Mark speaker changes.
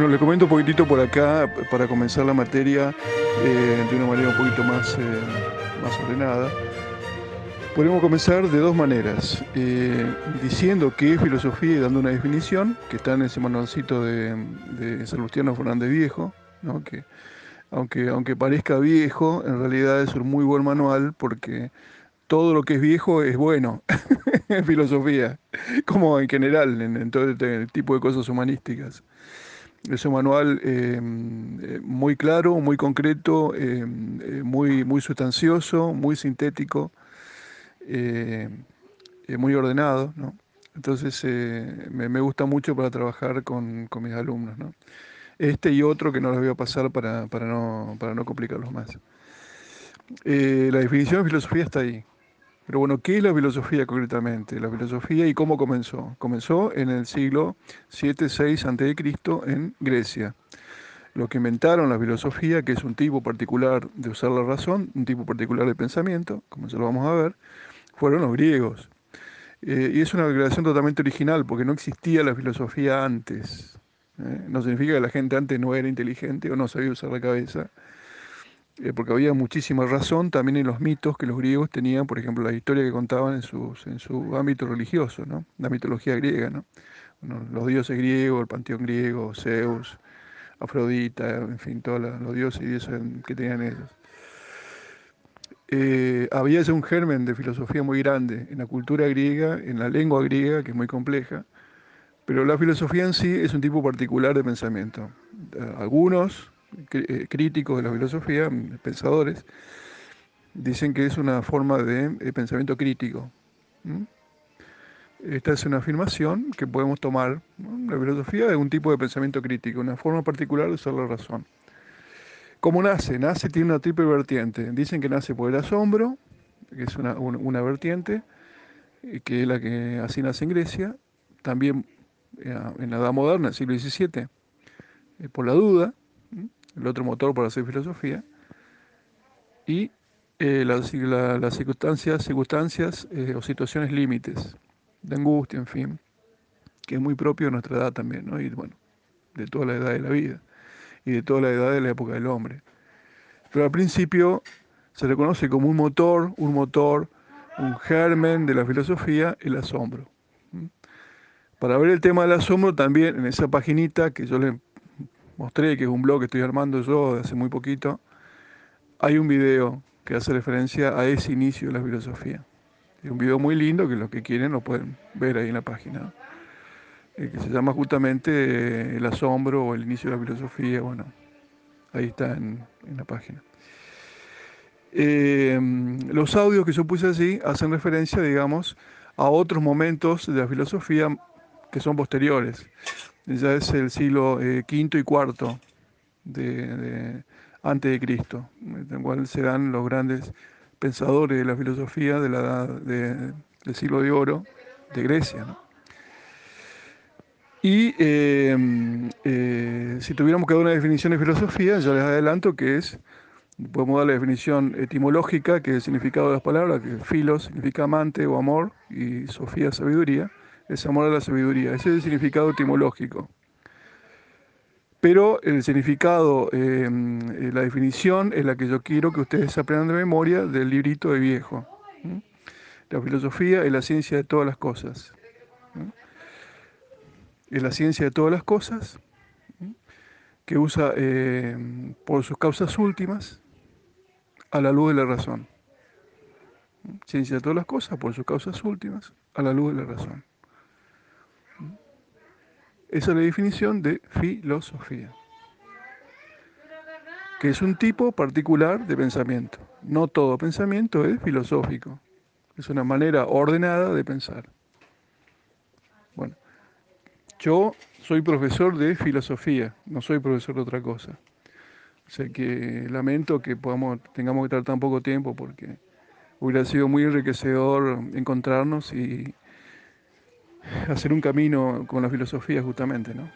Speaker 1: Bueno, le comento un poquitito por acá para comenzar la materia eh, de una manera un poquito más, eh, más ordenada. Podemos comenzar de dos maneras, eh, diciendo qué es filosofía y dando una definición, que está en ese manualcito de, de Salustiano Fernández Viejo, ¿no? que aunque, aunque parezca viejo, en realidad es un muy buen manual porque todo lo que es viejo es bueno en filosofía, como en general, en, todo este tipo de cosas humanísticas. Es un manual eh, muy claro, muy concreto, eh, eh, muy, muy sustancioso, muy sintético, muy ordenado. Entonces me, gusta mucho para trabajar con, con mis alumnos. ¿no? Este y otro que no les voy a pasar para, para, no, para no complicarlos más. la definición de filosofía está ahí. Pero bueno, ¿qué es la filosofía concretamente? La filosofía y cómo comenzó. Comenzó en el siglo 7-6 a.C. en Grecia. Los que inventaron la filosofía, que es un tipo particular de usar la razón, un tipo particular de pensamiento, como ya lo vamos a ver, fueron los griegos. Eh, y es una creación totalmente original, porque no existía la filosofía antes. ¿eh? No significa que la gente antes no era inteligente o no sabía usar la cabeza, porque había muchísima razón también en los mitos que los griegos tenían, por ejemplo, la historia que contaban en, sus, en su ámbito religioso, ¿no? la mitología griega, ¿no? los dioses griegos, el panteón griego, Zeus, Afrodita, en fin, todos los dioses y dioses que tenían ellos. Eh, había ese un germen de filosofía muy grande en la cultura griega, en la lengua griega, que es muy compleja, pero la filosofía en sí es un tipo particular de pensamiento. Algunos eh, críticos de la filosofía, pensadores, dicen que es una forma de, eh, pensamiento crítico. Esta es una afirmación que podemos tomar. La filosofía es un tipo de pensamiento crítico, una forma particular de usar la razón. ¿Cómo nace? Nace, tiene una triple vertiente. Dicen que nace por el asombro, que es una, una vertiente, eh, que es la que así nace en Grecia. También en la Edad Moderna, siglo XVII, por la duda el otro motor para hacer filosofía, y eh, las, circunstancias, circunstancias eh, o situaciones límites, de angustia, en fin, que es muy propio de nuestra edad también, ¿no? y bueno, de toda la edad de la vida, y de toda la edad de la época del hombre. Pero al principio se reconoce como un motor, un motor, un germen de la filosofía, el asombro. Para ver el tema del asombro, también en esa paginita que yo le mostré, que es un blog que estoy armando yo de hace muy poquito, hay un video que hace referencia a ese inicio de la filosofía. Es un video muy lindo que los que quieren lo pueden ver ahí en la página, eh, que se llama justamente eh, El asombro o el inicio de la filosofía. Bueno, ahí está en, la página. Eh, los audios que yo puse así hacen referencia, digamos, a otros momentos de la filosofía que son posteriores ya es el siglo V eh, y IV de, antes de Cristo, en el cual se dan los grandes pensadores de la filosofía de la del siglo de oro de Grecia. Y em, eh, si tuviéramos que dar una definición de filosofía, ya les adelanto que es, podemos dar la definición etimológica, que es el significado de las palabras, que filos significa amante o amor, y sofía sabiduría es amor a la sabiduría. Ese es el significado etimológico. Pero el significado, em, eh, la definición es la que yo quiero que ustedes aprendan de memoria del librito de viejo. La filosofía es la ciencia de todas las cosas. Es la ciencia de todas las cosas que usa em, por sus causas últimas a la luz de la razón. Ciencia de todas las cosas por sus causas últimas a la luz de la razón. Esa es la definición de filosofía, que es un tipo particular de pensamiento. No todo pensamiento es filosófico, es una manera ordenada de pensar. Bueno, yo soy profesor de filosofía, no soy profesor de otra cosa. O sea que lamento que podamos, tengamos que estar tan poco tiempo porque hubiera sido muy enriquecedor encontrarnos y hacer un camino con la filosofía justamente, ¿no?